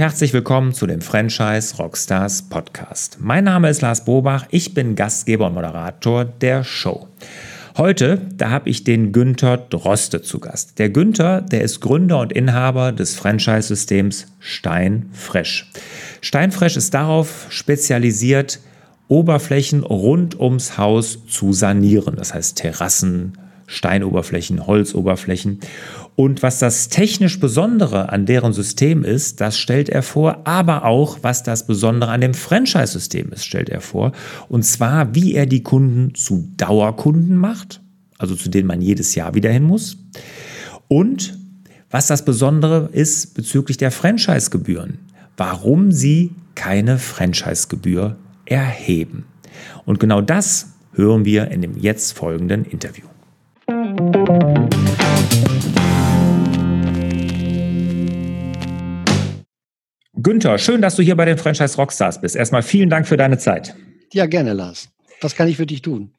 Herzlich willkommen zu dem Franchise Rockstars Podcast. Mein Name ist Lars Bobach, ich bin Gastgeber und Moderator der Show. Heute, da habe ich den Günther Droste zu Gast. Der Günther, der ist Gründer und Inhaber des Franchise-Systems Steinfresh. Steinfresh ist darauf spezialisiert, Oberflächen rund ums Haus zu sanieren. Das heißt Terrassen, Steinoberflächen, Holzoberflächen. Und was das technisch Besondere an deren System ist, das stellt er vor, aber auch was das Besondere an dem Franchise-System ist, stellt er vor. Und zwar, wie er die Kunden zu Dauerkunden macht, also zu denen man jedes Jahr wieder hin muss. Und was das Besondere ist bezüglich der Franchise-Gebühren, warum sie keine Franchise-Gebühr erheben. Und genau das hören wir in dem jetzt folgenden Interview. Günther, schön, dass du hier bei den Franchise Rockstars bist. Erstmal vielen Dank für deine Zeit. Ja, gerne, Lars. Was kann ich für dich tun?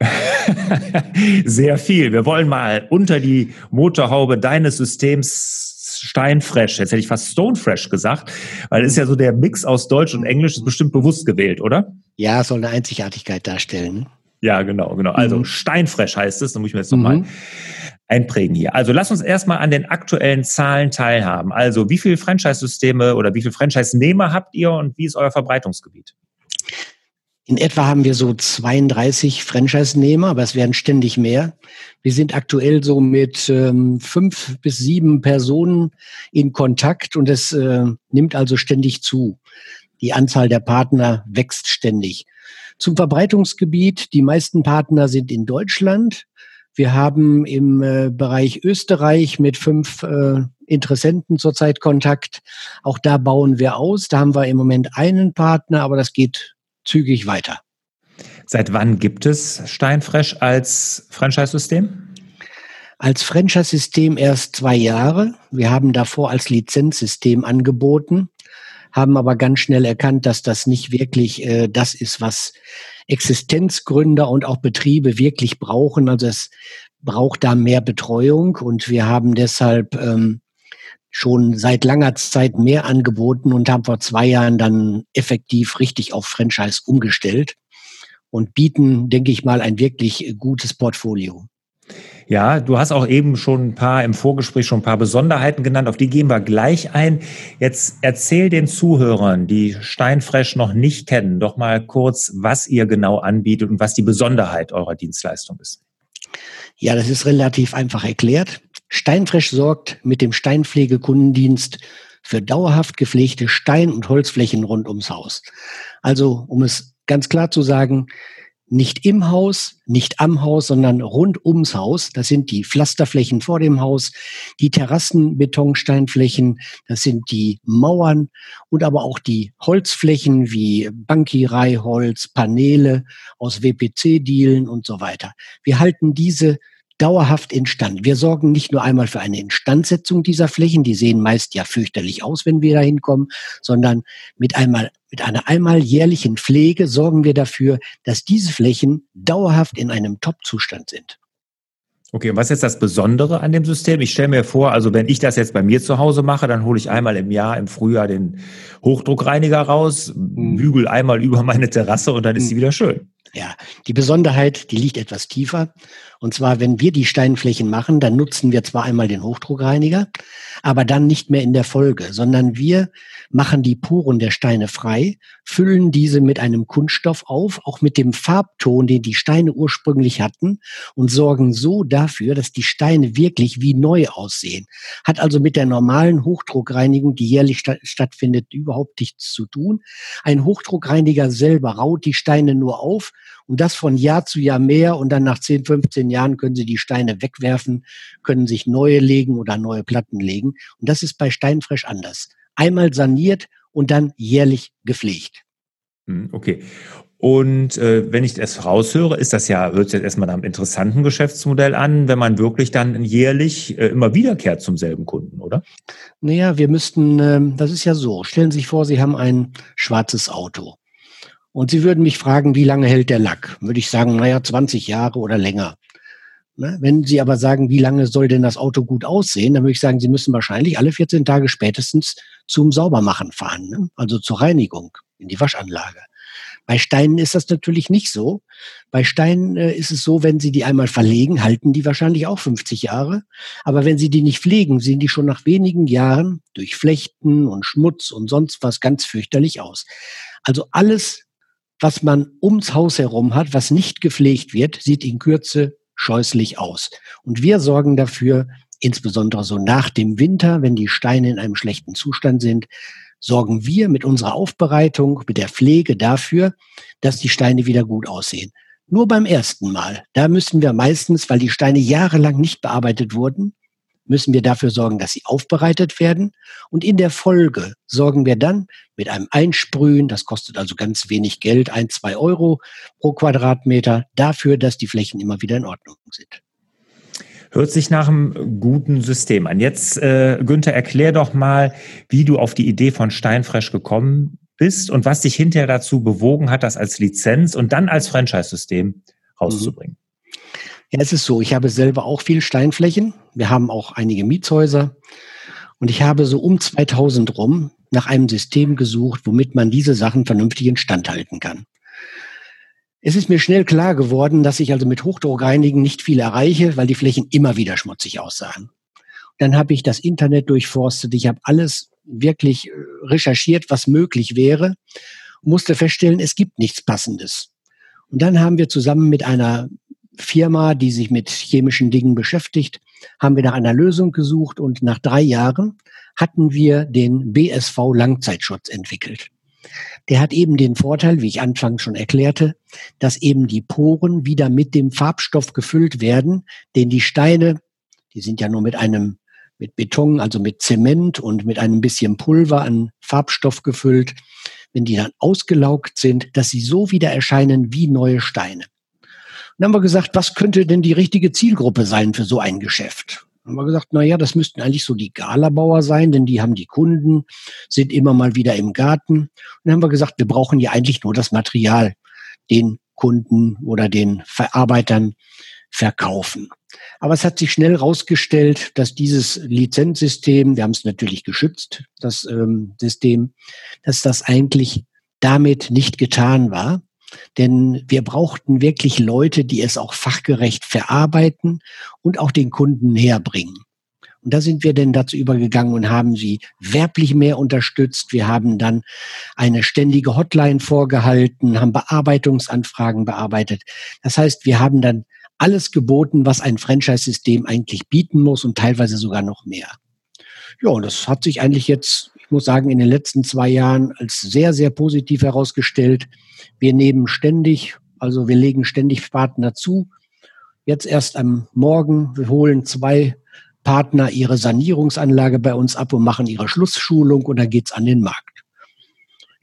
Sehr viel. Wir wollen mal unter die Motorhaube deines Systems Steinfresh, jetzt hätte ich fast Stonefresh gesagt, weil es ist ja so der Mix aus Deutsch und Englisch, ist bestimmt bewusst gewählt, oder? Ja, soll eine Einzigartigkeit darstellen. Ja, genau, genau. Also mhm. Steinfresh heißt es, da muss ich mir jetzt nochmal mhm. Einprägen hier. Also lass uns erstmal an den aktuellen Zahlen teilhaben. Also wie viele Franchise-Systeme oder wie viele Franchise-Nehmer habt ihr und wie ist euer Verbreitungsgebiet? In etwa haben wir so 32 Franchise-Nehmer, aber es werden ständig mehr. Wir sind aktuell so mit ähm, fünf bis sieben Personen in Kontakt und es äh, nimmt also ständig zu. Die Anzahl der Partner wächst ständig. Zum Verbreitungsgebiet. Die meisten Partner sind in Deutschland. Wir haben im äh, Bereich Österreich mit fünf äh, Interessenten zurzeit Kontakt. Auch da bauen wir aus. Da haben wir im Moment einen Partner, aber das geht zügig weiter. Seit wann gibt es Steinfresh als Franchise-System? Als Franchise-System erst zwei Jahre. Wir haben davor als Lizenzsystem angeboten haben aber ganz schnell erkannt, dass das nicht wirklich äh, das ist, was Existenzgründer und auch Betriebe wirklich brauchen. Also es braucht da mehr Betreuung und wir haben deshalb ähm, schon seit langer Zeit mehr angeboten und haben vor zwei Jahren dann effektiv richtig auf Franchise umgestellt und bieten, denke ich mal, ein wirklich gutes Portfolio. Ja, du hast auch eben schon ein paar im Vorgespräch schon ein paar Besonderheiten genannt, auf die gehen wir gleich ein. Jetzt erzähl den Zuhörern, die Steinfresh noch nicht kennen, doch mal kurz, was ihr genau anbietet und was die Besonderheit eurer Dienstleistung ist. Ja, das ist relativ einfach erklärt. Steinfresh sorgt mit dem Steinpflegekundendienst für dauerhaft gepflegte Stein- und Holzflächen rund ums Haus. Also, um es ganz klar zu sagen, nicht im Haus, nicht am Haus, sondern rund ums Haus. Das sind die Pflasterflächen vor dem Haus, die Terrassen, Betonsteinflächen, das sind die Mauern und aber auch die Holzflächen wie Bankireiholz, Paneele aus WPC-Dielen und so weiter. Wir halten diese dauerhaft instand. Wir sorgen nicht nur einmal für eine Instandsetzung dieser Flächen, die sehen meist ja fürchterlich aus, wenn wir da hinkommen, sondern mit einmal mit einer einmal jährlichen Pflege sorgen wir dafür, dass diese Flächen dauerhaft in einem Top-Zustand sind. Okay, und was ist jetzt das Besondere an dem System? Ich stelle mir vor, also wenn ich das jetzt bei mir zu Hause mache, dann hole ich einmal im Jahr im Frühjahr den Hochdruckreiniger raus, mhm. bügel einmal über meine Terrasse und dann ist sie mhm. wieder schön. Ja, die Besonderheit, die liegt etwas tiefer. Und zwar, wenn wir die Steinflächen machen, dann nutzen wir zwar einmal den Hochdruckreiniger, aber dann nicht mehr in der Folge, sondern wir machen die Poren der Steine frei, füllen diese mit einem Kunststoff auf, auch mit dem Farbton, den die Steine ursprünglich hatten und sorgen so dafür, dass die Steine wirklich wie neu aussehen. Hat also mit der normalen Hochdruckreinigung, die jährlich sta stattfindet, überhaupt nichts zu tun. Ein Hochdruckreiniger selber raut die Steine nur auf und das von Jahr zu Jahr mehr und dann nach 10, 15 Jahren können sie die Steine wegwerfen, können sich neue legen oder neue Platten legen. Und das ist bei Steinfresh anders. Einmal saniert und dann jährlich gepflegt. Hm, okay. Und äh, wenn ich das raushöre, ist das ja, hört sich jetzt erstmal nach einem interessanten Geschäftsmodell an, wenn man wirklich dann jährlich äh, immer wiederkehrt zum selben Kunden, oder? Naja, wir müssten, äh, das ist ja so, stellen Sie sich vor, Sie haben ein schwarzes Auto. Und Sie würden mich fragen, wie lange hält der Lack? Würde ich sagen, naja, 20 Jahre oder länger. Ne? Wenn Sie aber sagen, wie lange soll denn das Auto gut aussehen, dann würde ich sagen, Sie müssen wahrscheinlich alle 14 Tage spätestens zum Saubermachen fahren, ne? also zur Reinigung in die Waschanlage. Bei Steinen ist das natürlich nicht so. Bei Steinen äh, ist es so, wenn Sie die einmal verlegen, halten die wahrscheinlich auch 50 Jahre. Aber wenn Sie die nicht pflegen, sehen die schon nach wenigen Jahren durch Flechten und Schmutz und sonst was ganz fürchterlich aus. Also alles, was man ums Haus herum hat, was nicht gepflegt wird, sieht in Kürze scheußlich aus. Und wir sorgen dafür, insbesondere so nach dem Winter, wenn die Steine in einem schlechten Zustand sind, sorgen wir mit unserer Aufbereitung, mit der Pflege dafür, dass die Steine wieder gut aussehen. Nur beim ersten Mal. Da müssen wir meistens, weil die Steine jahrelang nicht bearbeitet wurden, müssen wir dafür sorgen, dass sie aufbereitet werden. Und in der Folge sorgen wir dann mit einem Einsprühen, das kostet also ganz wenig Geld, ein, zwei Euro pro Quadratmeter, dafür, dass die Flächen immer wieder in Ordnung sind. Hört sich nach einem guten System an. Jetzt, äh, Günther, erklär doch mal, wie du auf die Idee von Steinfresh gekommen bist und was dich hinterher dazu bewogen hat, das als Lizenz und dann als Franchise-System rauszubringen. Ja, es ist so, ich habe selber auch viel Steinflächen. Wir haben auch einige Mietshäuser. Und ich habe so um 2000 rum nach einem System gesucht, womit man diese Sachen vernünftig instand halten kann. Es ist mir schnell klar geworden, dass ich also mit Hochdruckreinigen nicht viel erreiche, weil die Flächen immer wieder schmutzig aussahen. Dann habe ich das Internet durchforstet, ich habe alles wirklich äh, recherchiert, was möglich wäre, musste feststellen, es gibt nichts Passendes. Und dann haben wir zusammen mit einer Firma, die sich mit chemischen Dingen beschäftigt, haben wir nach einer Lösung gesucht und nach drei Jahren hatten wir den BSV Langzeitschutz entwickelt. Der hat eben den Vorteil, wie ich anfangs schon erklärte, dass eben die Poren wieder mit dem Farbstoff gefüllt werden, den die Steine, die sind ja nur mit einem mit Beton, also mit Zement und mit einem bisschen Pulver an Farbstoff gefüllt, wenn die dann ausgelaugt sind, dass sie so wieder erscheinen wie neue Steine. Dann haben wir gesagt, was könnte denn die richtige Zielgruppe sein für so ein Geschäft? haben wir gesagt, na ja, das müssten eigentlich so die Galabauer sein, denn die haben die Kunden, sind immer mal wieder im Garten. Und dann haben wir gesagt, wir brauchen ja eigentlich nur das Material, den Kunden oder den Verarbeitern verkaufen. Aber es hat sich schnell herausgestellt, dass dieses Lizenzsystem, wir haben es natürlich geschützt, das ähm, System, dass das eigentlich damit nicht getan war. Denn wir brauchten wirklich Leute, die es auch fachgerecht verarbeiten und auch den Kunden herbringen. Und da sind wir denn dazu übergegangen und haben sie werblich mehr unterstützt. Wir haben dann eine ständige Hotline vorgehalten, haben Bearbeitungsanfragen bearbeitet. Das heißt, wir haben dann alles geboten, was ein Franchise-System eigentlich bieten muss und teilweise sogar noch mehr. Ja, und das hat sich eigentlich jetzt, muss sagen, in den letzten zwei Jahren als sehr, sehr positiv herausgestellt. Wir nehmen ständig, also wir legen ständig Partner zu. Jetzt erst am Morgen, wir holen zwei Partner ihre Sanierungsanlage bei uns ab und machen ihre Schlussschulung und dann geht's an den Markt.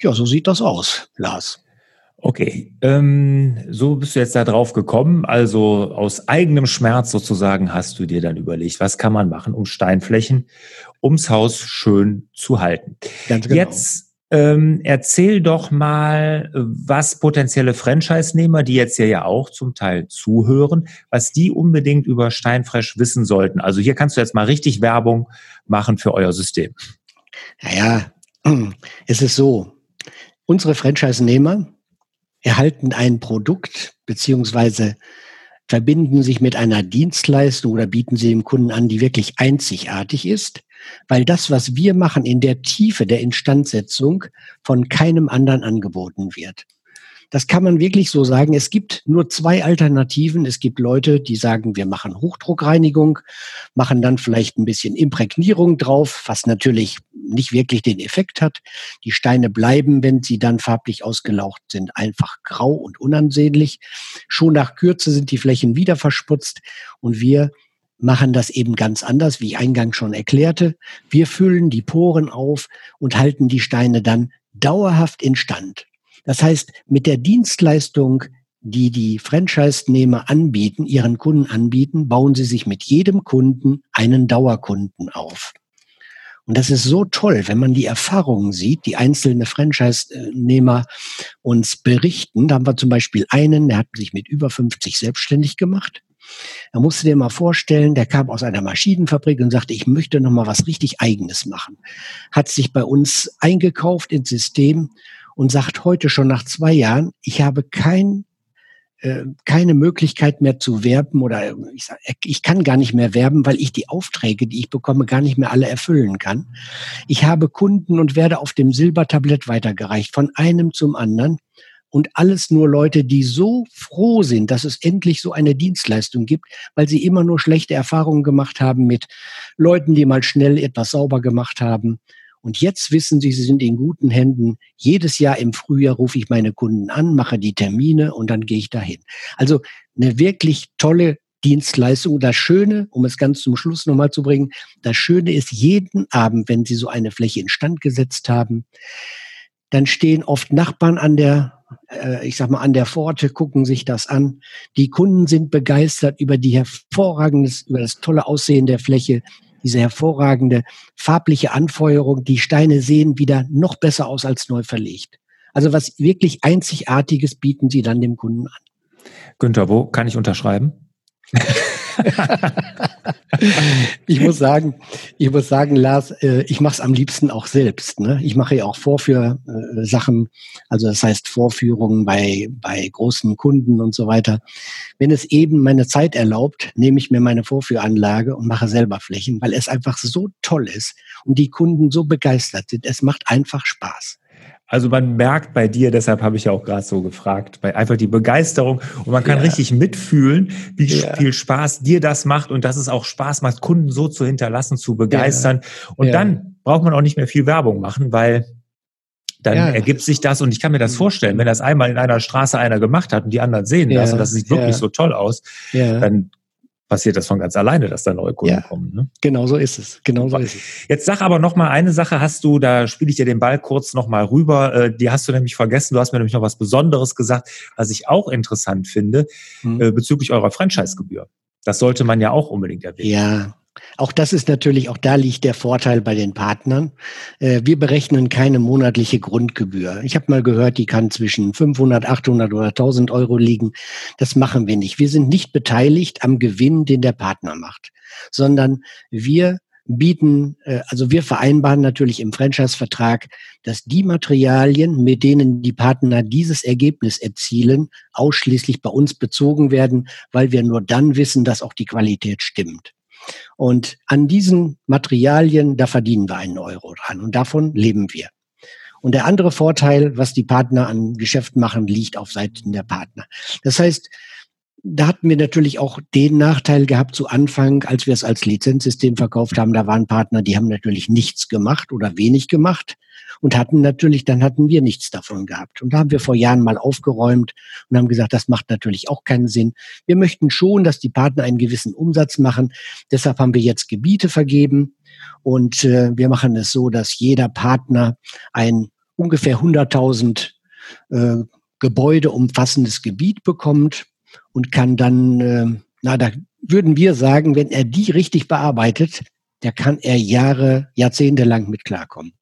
Ja, so sieht das aus, Lars. Okay, ähm, so bist du jetzt da drauf gekommen. Also aus eigenem Schmerz sozusagen hast du dir dann überlegt, was kann man machen, um Steinflächen ums Haus schön zu halten. Ganz genau. Jetzt ähm, erzähl doch mal, was potenzielle Franchise-Nehmer, die jetzt hier ja auch zum Teil zuhören, was die unbedingt über Steinfresh wissen sollten. Also hier kannst du jetzt mal richtig Werbung machen für euer System. Naja, es ist so. Unsere Franchise-Nehmer, erhalten ein Produkt beziehungsweise verbinden sich mit einer Dienstleistung oder bieten sie dem Kunden an, die wirklich einzigartig ist, weil das, was wir machen in der Tiefe der Instandsetzung von keinem anderen angeboten wird. Das kann man wirklich so sagen. Es gibt nur zwei Alternativen. Es gibt Leute, die sagen, wir machen Hochdruckreinigung, machen dann vielleicht ein bisschen Imprägnierung drauf, was natürlich nicht wirklich den Effekt hat. Die Steine bleiben, wenn sie dann farblich ausgelaucht sind, einfach grau und unansehnlich. Schon nach Kürze sind die Flächen wieder versputzt und wir machen das eben ganz anders, wie ich eingangs schon erklärte. Wir füllen die Poren auf und halten die Steine dann dauerhaft instand. Das heißt, mit der Dienstleistung, die die Franchise-Nehmer anbieten, ihren Kunden anbieten, bauen sie sich mit jedem Kunden einen Dauerkunden auf. Und das ist so toll, wenn man die Erfahrungen sieht, die einzelne Franchise-Nehmer uns berichten. Da haben wir zum Beispiel einen, der hat sich mit über 50 selbstständig gemacht. Da musst du dir mal vorstellen, der kam aus einer Maschinenfabrik und sagte, ich möchte noch mal was richtig Eigenes machen. Hat sich bei uns eingekauft ins System und sagt heute schon nach zwei Jahren, ich habe kein äh, keine Möglichkeit mehr zu werben oder ich, sag, ich kann gar nicht mehr werben, weil ich die Aufträge, die ich bekomme, gar nicht mehr alle erfüllen kann. Ich habe Kunden und werde auf dem Silbertablett weitergereicht, von einem zum anderen. Und alles nur Leute, die so froh sind, dass es endlich so eine Dienstleistung gibt, weil sie immer nur schlechte Erfahrungen gemacht haben mit Leuten, die mal schnell etwas sauber gemacht haben und jetzt wissen Sie, Sie sind in guten Händen. Jedes Jahr im Frühjahr rufe ich meine Kunden an, mache die Termine und dann gehe ich dahin. Also eine wirklich tolle Dienstleistung. Das Schöne, um es ganz zum Schluss nochmal zu bringen, das Schöne ist jeden Abend, wenn Sie so eine Fläche instand gesetzt haben, dann stehen oft Nachbarn an der, äh, ich sag mal, an der Pforte, gucken sich das an. Die Kunden sind begeistert über die hervorragendes, über das tolle Aussehen der Fläche diese hervorragende farbliche Anfeuerung. Die Steine sehen wieder noch besser aus als neu verlegt. Also was wirklich Einzigartiges bieten sie dann dem Kunden an. Günther, wo kann ich unterschreiben? ich muss sagen, ich muss sagen, Lars, äh, ich mache es am liebsten auch selbst. Ne? Ich mache ja auch Vorführsachen, äh, also das heißt Vorführungen bei, bei großen Kunden und so weiter. Wenn es eben meine Zeit erlaubt, nehme ich mir meine Vorführanlage und mache selber Flächen, weil es einfach so toll ist und die Kunden so begeistert sind. Es macht einfach Spaß. Also man merkt bei dir, deshalb habe ich ja auch gerade so gefragt, bei einfach die Begeisterung und man kann ja. richtig mitfühlen, wie ja. viel Spaß dir das macht und dass es auch Spaß macht, Kunden so zu hinterlassen, zu begeistern. Ja. Und dann braucht man auch nicht mehr viel Werbung machen, weil dann ergibt sich das und ich kann mir das vorstellen, wenn das einmal in einer Straße einer gemacht hat und die anderen sehen das und das sieht wirklich so toll aus, dann passiert das von ganz alleine, dass da neue Kunden ja, kommen. Ne? Genau so ist es. Genau so ist es. Jetzt sag aber noch mal eine Sache. Hast du, da spiele ich dir den Ball kurz noch mal rüber. Äh, die hast du nämlich vergessen. Du hast mir nämlich noch was Besonderes gesagt, was ich auch interessant finde hm. äh, bezüglich eurer Franchise-Gebühr. Das sollte man ja auch unbedingt erwähnen. Ja, auch das ist natürlich, auch da liegt der Vorteil bei den Partnern. Äh, wir berechnen keine monatliche Grundgebühr. Ich habe mal gehört, die kann zwischen 500, 800 oder 1000 Euro liegen. Das machen wir nicht. Wir sind nicht beteiligt am Gewinn, den der Partner macht, sondern wir bieten, äh, also wir vereinbaren natürlich im Franchise-Vertrag, dass die Materialien, mit denen die Partner dieses Ergebnis erzielen, ausschließlich bei uns bezogen werden, weil wir nur dann wissen, dass auch die Qualität stimmt. Und an diesen Materialien, da verdienen wir einen Euro dran und davon leben wir. Und der andere Vorteil, was die Partner an Geschäft machen, liegt auf Seiten der Partner. Das heißt, da hatten wir natürlich auch den Nachteil gehabt zu Anfang, als wir es als Lizenzsystem verkauft haben. Da waren Partner, die haben natürlich nichts gemacht oder wenig gemacht und hatten natürlich, dann hatten wir nichts davon gehabt. Und da haben wir vor Jahren mal aufgeräumt und haben gesagt, das macht natürlich auch keinen Sinn. Wir möchten schon, dass die Partner einen gewissen Umsatz machen. Deshalb haben wir jetzt Gebiete vergeben und äh, wir machen es so, dass jeder Partner ein ungefähr 100.000 äh, Gebäude umfassendes Gebiet bekommt und kann dann, äh, na, da würden wir sagen, wenn er die richtig bearbeitet, da kann er Jahre, Jahrzehnte lang mit klarkommen.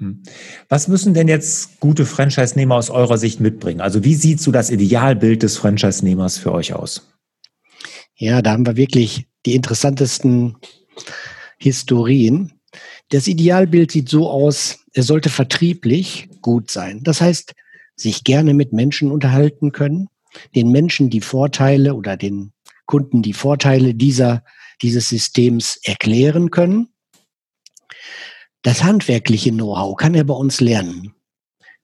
Hm. Was müssen denn jetzt gute Franchise-Nehmer aus eurer Sicht mitbringen? Also wie sieht so das Idealbild des Franchise-Nehmers für euch aus? Ja, da haben wir wirklich die interessantesten Historien. Das Idealbild sieht so aus, er sollte vertrieblich gut sein. Das heißt, sich gerne mit Menschen unterhalten können, den Menschen die Vorteile oder den Kunden die Vorteile dieser, dieses Systems erklären können das handwerkliche Know-how kann er bei uns lernen.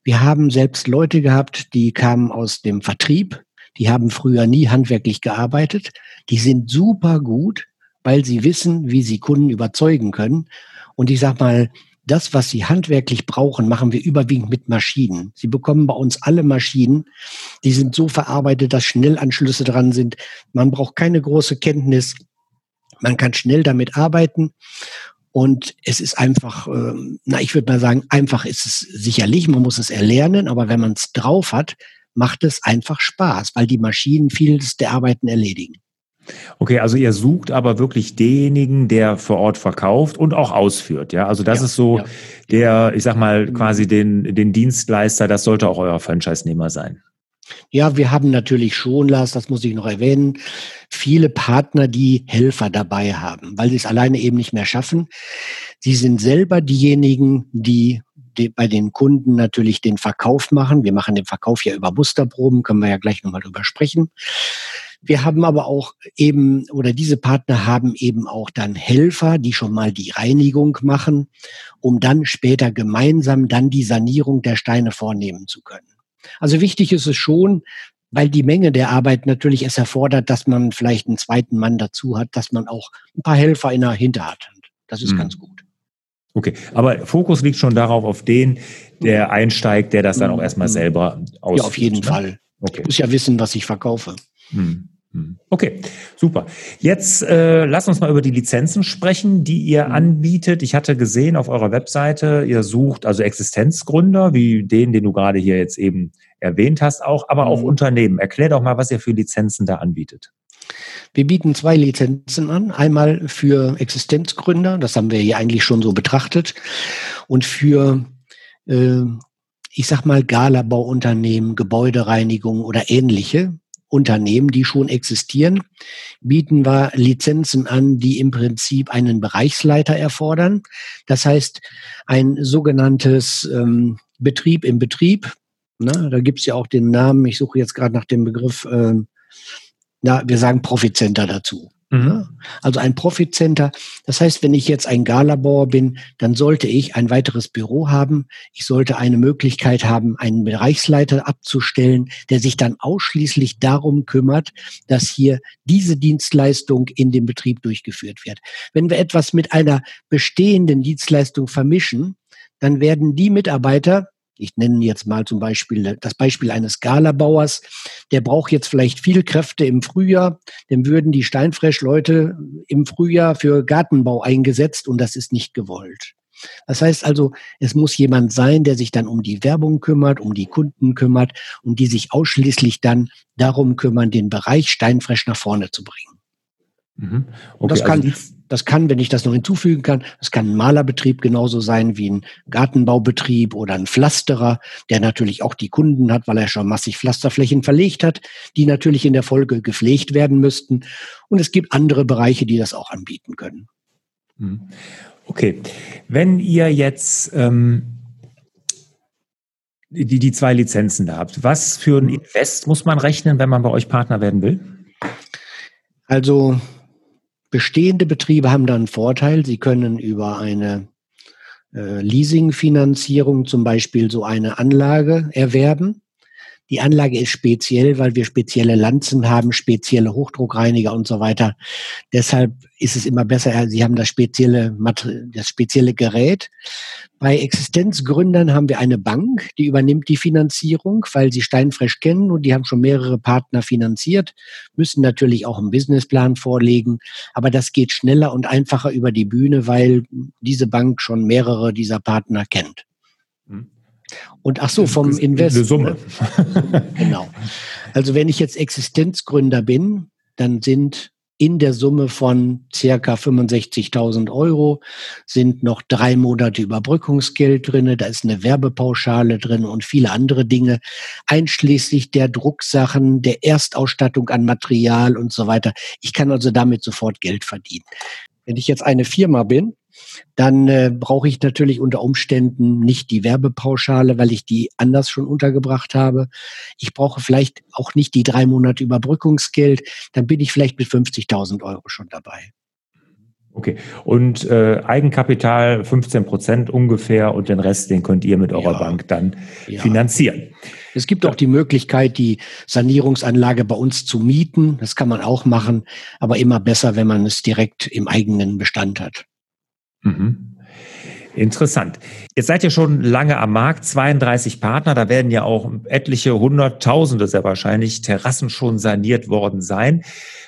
Wir haben selbst Leute gehabt, die kamen aus dem Vertrieb, die haben früher nie handwerklich gearbeitet, die sind super gut, weil sie wissen, wie sie Kunden überzeugen können. Und ich sag mal, das, was sie handwerklich brauchen, machen wir überwiegend mit Maschinen. Sie bekommen bei uns alle Maschinen, die sind so verarbeitet, dass Schnellanschlüsse dran sind. Man braucht keine große Kenntnis. Man kann schnell damit arbeiten. Und es ist einfach, ähm, na, ich würde mal sagen, einfach ist es sicherlich, man muss es erlernen, aber wenn man es drauf hat, macht es einfach Spaß, weil die Maschinen vieles der Arbeiten erledigen. Okay, also ihr sucht aber wirklich denjenigen, der vor Ort verkauft und auch ausführt, ja? Also das ja, ist so ja. der, ich sag mal, quasi den, den Dienstleister, das sollte auch euer Franchise-Nehmer sein. Ja, wir haben natürlich schon, Lars, das muss ich noch erwähnen, viele Partner, die Helfer dabei haben, weil sie es alleine eben nicht mehr schaffen. Sie sind selber diejenigen, die, bei den Kunden natürlich den Verkauf machen. Wir machen den Verkauf ja über Musterproben, können wir ja gleich nochmal drüber sprechen. Wir haben aber auch eben, oder diese Partner haben eben auch dann Helfer, die schon mal die Reinigung machen, um dann später gemeinsam dann die Sanierung der Steine vornehmen zu können. Also wichtig ist es schon, weil die Menge der Arbeit natürlich es erfordert, dass man vielleicht einen zweiten Mann dazu hat, dass man auch ein paar Helfer in der Hinterhand hat. Das ist mhm. ganz gut. Okay, aber Fokus liegt schon darauf, auf den, der einsteigt, der das dann auch erstmal selber ausführt. Ja, auf jeden ne? Fall. Okay. Ich muss ja wissen, was ich verkaufe. Mhm. Mhm. Okay, super. Jetzt äh, lass uns mal über die Lizenzen sprechen, die ihr mhm. anbietet. Ich hatte gesehen auf eurer Webseite, ihr sucht also Existenzgründer, wie den, den du gerade hier jetzt eben erwähnt hast, auch, aber auch mhm. Unternehmen. Erklär doch mal, was ihr für Lizenzen da anbietet. Wir bieten zwei Lizenzen an. Einmal für Existenzgründer, das haben wir hier eigentlich schon so betrachtet, und für äh, ich sag mal, Galabauunternehmen, Gebäudereinigung oder ähnliche. Unternehmen, die schon existieren, bieten wir Lizenzen an, die im Prinzip einen Bereichsleiter erfordern. Das heißt, ein sogenanntes ähm, Betrieb im Betrieb. Na, da gibt's ja auch den Namen, ich suche jetzt gerade nach dem Begriff, ähm, na, wir sagen Profit Center dazu. Mhm. Also ein Profit Center. Das heißt, wenn ich jetzt ein Galabauer bin, dann sollte ich ein weiteres Büro haben. Ich sollte eine Möglichkeit haben, einen Bereichsleiter abzustellen, der sich dann ausschließlich darum kümmert, dass hier diese Dienstleistung in dem Betrieb durchgeführt wird. Wenn wir etwas mit einer bestehenden Dienstleistung vermischen, dann werden die Mitarbeiter, ich nenne jetzt mal zum Beispiel das Beispiel eines Skalabauers, der braucht jetzt vielleicht viel Kräfte im Frühjahr, dem würden die Steinfresh-Leute im Frühjahr für Gartenbau eingesetzt und das ist nicht gewollt. Das heißt also, es muss jemand sein, der sich dann um die Werbung kümmert, um die Kunden kümmert und die sich ausschließlich dann darum kümmern, den Bereich Steinfresh nach vorne zu bringen. Mhm. Okay, das kann also das kann, wenn ich das noch hinzufügen kann, das kann ein Malerbetrieb genauso sein wie ein Gartenbaubetrieb oder ein Pflasterer, der natürlich auch die Kunden hat, weil er schon massig Pflasterflächen verlegt hat, die natürlich in der Folge gepflegt werden müssten. Und es gibt andere Bereiche, die das auch anbieten können. Hm. Okay, wenn ihr jetzt ähm, die, die zwei Lizenzen da habt, was für ein Invest muss man rechnen, wenn man bei euch Partner werden will? Also Bestehende Betriebe haben da einen Vorteil. Sie können über eine äh, Leasingfinanzierung zum Beispiel so eine Anlage erwerben. Die Anlage ist speziell, weil wir spezielle Lanzen haben, spezielle Hochdruckreiniger und so weiter. Deshalb ist es immer besser, Sie haben das spezielle, das spezielle Gerät. Bei Existenzgründern haben wir eine Bank, die übernimmt die Finanzierung, weil sie Steinfresh kennen und die haben schon mehrere Partner finanziert, müssen natürlich auch einen Businessplan vorlegen. Aber das geht schneller und einfacher über die Bühne, weil diese Bank schon mehrere dieser Partner kennt. Hm. Und ach so, vom Invest. Eine Summe. genau. Also wenn ich jetzt Existenzgründer bin, dann sind in der Summe von circa 65.000 Euro sind noch drei Monate Überbrückungsgeld drinne, da ist eine Werbepauschale drin und viele andere Dinge, einschließlich der Drucksachen, der Erstausstattung an Material und so weiter. Ich kann also damit sofort Geld verdienen. Wenn ich jetzt eine Firma bin, dann äh, brauche ich natürlich unter Umständen nicht die Werbepauschale, weil ich die anders schon untergebracht habe. Ich brauche vielleicht auch nicht die drei Monate Überbrückungsgeld. Dann bin ich vielleicht mit 50.000 Euro schon dabei. Okay. Und äh, Eigenkapital 15 Prozent ungefähr und den Rest, den könnt ihr mit eurer ja. Bank dann ja. finanzieren. Es gibt auch die Möglichkeit, die Sanierungsanlage bei uns zu mieten. Das kann man auch machen, aber immer besser, wenn man es direkt im eigenen Bestand hat. Mhm. Interessant. Jetzt seid ihr schon lange am Markt, 32 Partner, da werden ja auch etliche Hunderttausende sehr wahrscheinlich Terrassen schon saniert worden sein.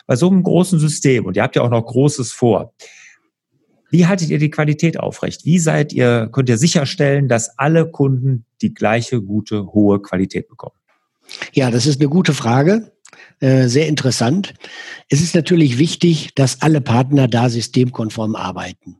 Bei so einem großen System, und ihr habt ja auch noch Großes vor, wie haltet ihr die Qualität aufrecht? Wie seid ihr, könnt ihr sicherstellen, dass alle Kunden die gleiche gute, hohe Qualität bekommen? Ja, das ist eine gute Frage. Äh, sehr interessant. Es ist natürlich wichtig, dass alle Partner da systemkonform arbeiten.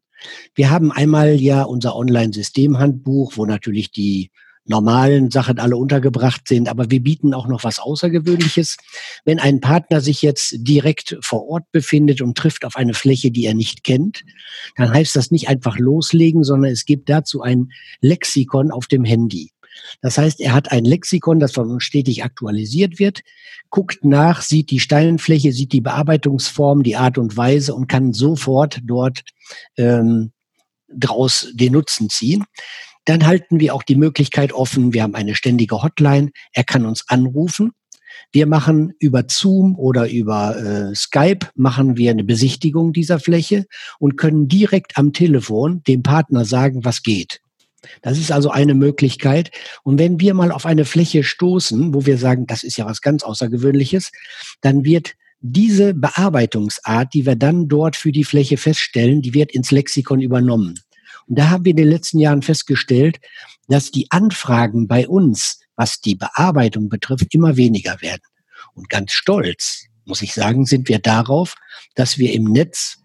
Wir haben einmal ja unser Online-Systemhandbuch, wo natürlich die normalen Sachen alle untergebracht sind, aber wir bieten auch noch was Außergewöhnliches. Wenn ein Partner sich jetzt direkt vor Ort befindet und trifft auf eine Fläche, die er nicht kennt, dann heißt das nicht einfach loslegen, sondern es gibt dazu ein Lexikon auf dem Handy. Das heißt, er hat ein Lexikon, das von uns stetig aktualisiert wird, guckt nach, sieht die Steinfläche, sieht die Bearbeitungsform, die Art und Weise und kann sofort dort ähm, draus den Nutzen ziehen. Dann halten wir auch die Möglichkeit offen, wir haben eine ständige Hotline, er kann uns anrufen. Wir machen über Zoom oder über äh, Skype machen wir eine Besichtigung dieser Fläche und können direkt am Telefon dem Partner sagen, was geht. Das ist also eine Möglichkeit. Und wenn wir mal auf eine Fläche stoßen, wo wir sagen, das ist ja was ganz Außergewöhnliches, dann wird diese Bearbeitungsart, die wir dann dort für die Fläche feststellen, die wird ins Lexikon übernommen. Und da haben wir in den letzten Jahren festgestellt, dass die Anfragen bei uns, was die Bearbeitung betrifft, immer weniger werden. Und ganz stolz, muss ich sagen, sind wir darauf, dass wir im Netz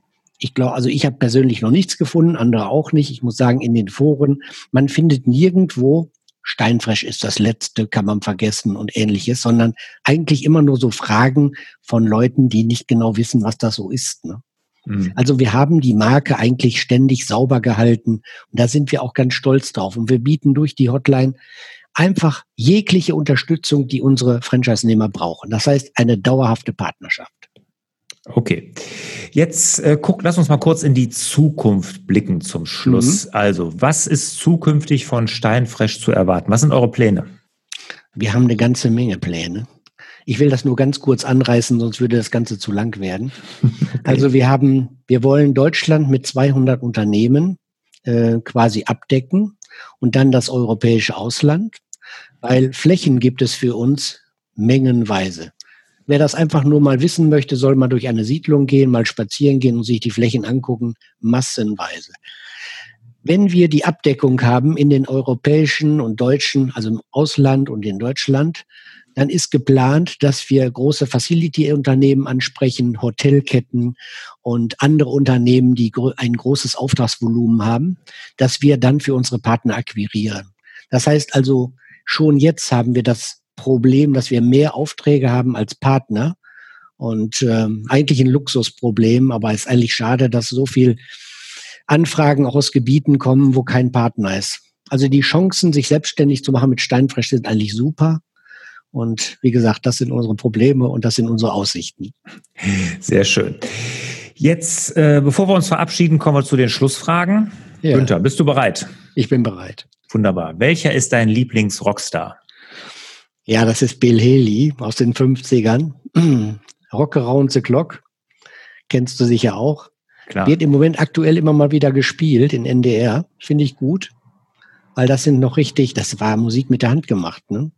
ich glaube, also ich habe persönlich noch nichts gefunden, andere auch nicht. Ich muss sagen, in den Foren, man findet nirgendwo, Steinfresh ist das letzte, kann man vergessen und ähnliches, sondern eigentlich immer nur so Fragen von Leuten, die nicht genau wissen, was das so ist. Ne? Mhm. Also wir haben die Marke eigentlich ständig sauber gehalten und da sind wir auch ganz stolz drauf. Und wir bieten durch die Hotline einfach jegliche Unterstützung, die unsere Franchise-Nehmer brauchen. Das heißt, eine dauerhafte Partnerschaft. Okay. Jetzt äh, guck, lass uns mal kurz in die Zukunft blicken zum Schluss. Mhm. Also, was ist zukünftig von Steinfresh zu erwarten? Was sind eure Pläne? Wir haben eine ganze Menge Pläne. Ich will das nur ganz kurz anreißen, sonst würde das Ganze zu lang werden. Okay. Also wir haben, wir wollen Deutschland mit 200 Unternehmen äh, quasi abdecken und dann das europäische Ausland, weil Flächen gibt es für uns mengenweise. Wer das einfach nur mal wissen möchte, soll mal durch eine Siedlung gehen, mal spazieren gehen und sich die Flächen angucken, massenweise. Wenn wir die Abdeckung haben in den europäischen und deutschen, also im Ausland und in Deutschland, dann ist geplant, dass wir große Facility-Unternehmen ansprechen, Hotelketten und andere Unternehmen, die ein großes Auftragsvolumen haben, dass wir dann für unsere Partner akquirieren. Das heißt also, schon jetzt haben wir das Problem, dass wir mehr Aufträge haben als Partner. Und äh, eigentlich ein Luxusproblem, aber es ist eigentlich schade, dass so viel Anfragen auch aus Gebieten kommen, wo kein Partner ist. Also die Chancen, sich selbstständig zu machen mit Steinfresh, sind eigentlich super. Und wie gesagt, das sind unsere Probleme und das sind unsere Aussichten. Sehr schön. Jetzt, äh, bevor wir uns verabschieden, kommen wir zu den Schlussfragen. Ja. Günther, bist du bereit? Ich bin bereit. Wunderbar. Welcher ist dein Lieblings-Rockstar? Ja, das ist Bill Haley aus den 50ern. Rock Around the Clock. Kennst du sicher auch. Klar. Wird im Moment aktuell immer mal wieder gespielt in NDR. Finde ich gut. Weil das sind noch richtig, das war Musik mit der Hand gemacht. Ne?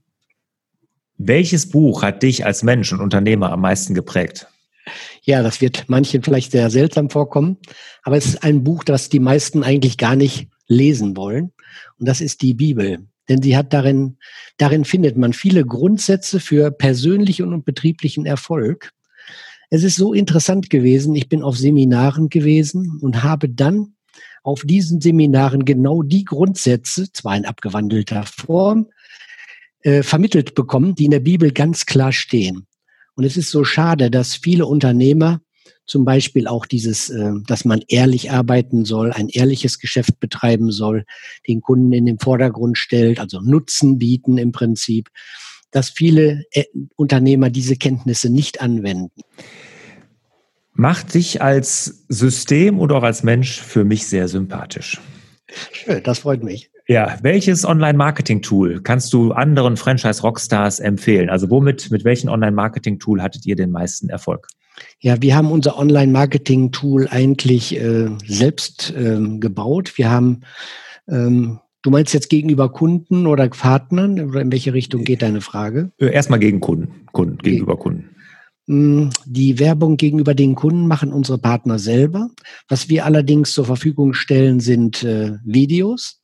Welches Buch hat dich als Mensch und Unternehmer am meisten geprägt? Ja, das wird manchen vielleicht sehr seltsam vorkommen, aber es ist ein Buch, das die meisten eigentlich gar nicht lesen wollen. Und das ist die Bibel. Denn sie hat darin, darin findet man viele Grundsätze für persönlichen und betrieblichen Erfolg. Es ist so interessant gewesen. Ich bin auf Seminaren gewesen und habe dann auf diesen Seminaren genau die Grundsätze, zwar in abgewandelter Form, äh, vermittelt bekommen, die in der Bibel ganz klar stehen. Und es ist so schade, dass viele Unternehmer zum Beispiel auch dieses, äh, dass man ehrlich arbeiten soll, ein ehrliches Geschäft betreiben soll, den Kunden in den Vordergrund stellt, also Nutzen bieten im Prinzip, dass viele äh, Unternehmer diese Kenntnisse nicht anwenden. Macht dich als System oder auch als Mensch für mich sehr sympathisch. Schön, das freut mich. Ja, welches Online-Marketing-Tool kannst du anderen Franchise-Rockstars empfehlen? Also womit, mit welchem Online-Marketing-Tool hattet ihr den meisten Erfolg? Ja, wir haben unser Online-Marketing-Tool eigentlich äh, selbst ähm, gebaut. Wir haben, ähm, du meinst jetzt gegenüber Kunden oder Partnern oder in welche Richtung geht deine Frage? Äh, erstmal gegen Kunden, Kunden gegenüber Kunden. Mm, die Werbung gegenüber den Kunden machen unsere Partner selber. Was wir allerdings zur Verfügung stellen, sind äh, Videos.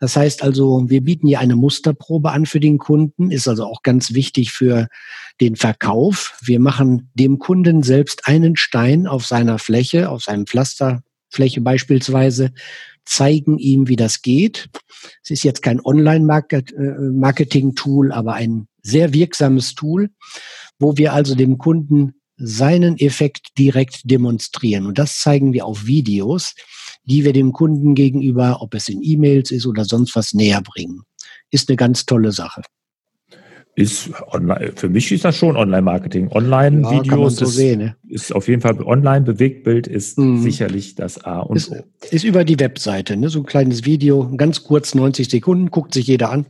Das heißt also, wir bieten hier eine Musterprobe an für den Kunden, ist also auch ganz wichtig für den Verkauf. Wir machen dem Kunden selbst einen Stein auf seiner Fläche, auf seinem Pflaster, Holzfläche beispielsweise, zeigen ihm, wie das geht. Es ist jetzt kein Online-Marketing-Tool, aber ein sehr wirksames Tool, wo wir also dem Kunden seinen Effekt direkt demonstrieren. Und das zeigen wir auf Videos, die wir dem Kunden gegenüber, ob es in E-Mails ist oder sonst was, näher bringen. Ist eine ganz tolle Sache. Ist online, für mich ist das schon Online-Marketing. Online-Videos ja, so ist, ne? ist, auf jeden Fall Online-Bewegtbild ist mhm. sicherlich das A und ist, O. Ist über die Webseite, ne? so ein kleines Video, ganz kurz, 90 Sekunden, guckt sich jeder an.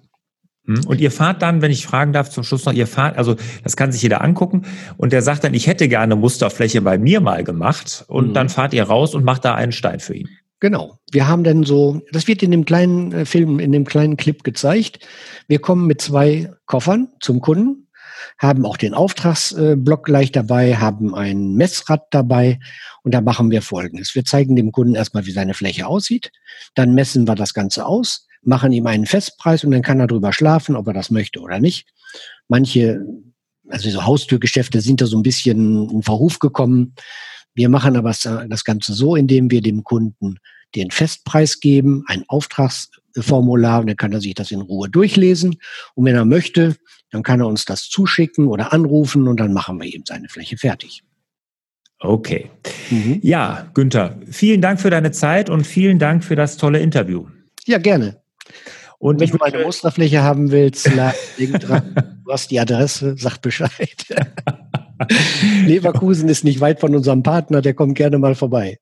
Hm? Und ihr fahrt dann, wenn ich fragen darf, zum Schluss noch, ihr fahrt, also das kann sich jeder angucken und der sagt dann, ich hätte gerne Musterfläche bei mir mal gemacht und mhm. dann fahrt ihr raus und macht da einen Stein für ihn. Genau. Wir haben dann so, das wird in dem kleinen äh, Film, in dem kleinen Clip gezeigt. Wir kommen mit zwei Koffern zum Kunden, haben auch den Auftragsblock gleich dabei, haben ein Messrad dabei und da machen wir Folgendes. Wir zeigen dem Kunden erstmal, wie seine Fläche aussieht. Dann messen wir das Ganze aus machen ihm einen Festpreis und dann kann er drüber schlafen, ob er das möchte oder nicht. Manche, also so Haustürgeschäfte sind da so ein bisschen in Verruf gekommen. Wir machen aber das Ganze so, indem wir dem Kunden den Festpreis geben, ein Auftragsformular und dann kann er sich das in Ruhe durchlesen. Und wenn er möchte, dann kann er uns das zuschicken oder anrufen und dann machen wir ihm seine Fläche fertig. Okay. Mhm. Ja, Günther, vielen Dank für deine Zeit und vielen Dank für das tolle Interview. Ja, gerne. Und wenn du eine Osterfläche haben willst, dran. du hast die Adresse, sag Bescheid. Leverkusen ist nicht weit von unserem Partner, der kommt gerne mal vorbei.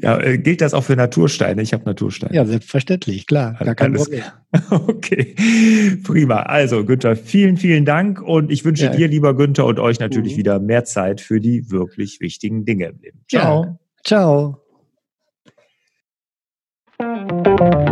Ja, äh, gilt das auch für Natursteine? Ich habe Natursteine. Ja, selbstverständlich, klar. Gar kein Problem. Okay, prima. Also, Günther, vielen, vielen Dank und ich wünsche ja. dir, lieber Günther, und euch natürlich mhm. wieder mehr Zeit für die wirklich wichtigen Dinge im Leben. Ciao. Ja. Ciao.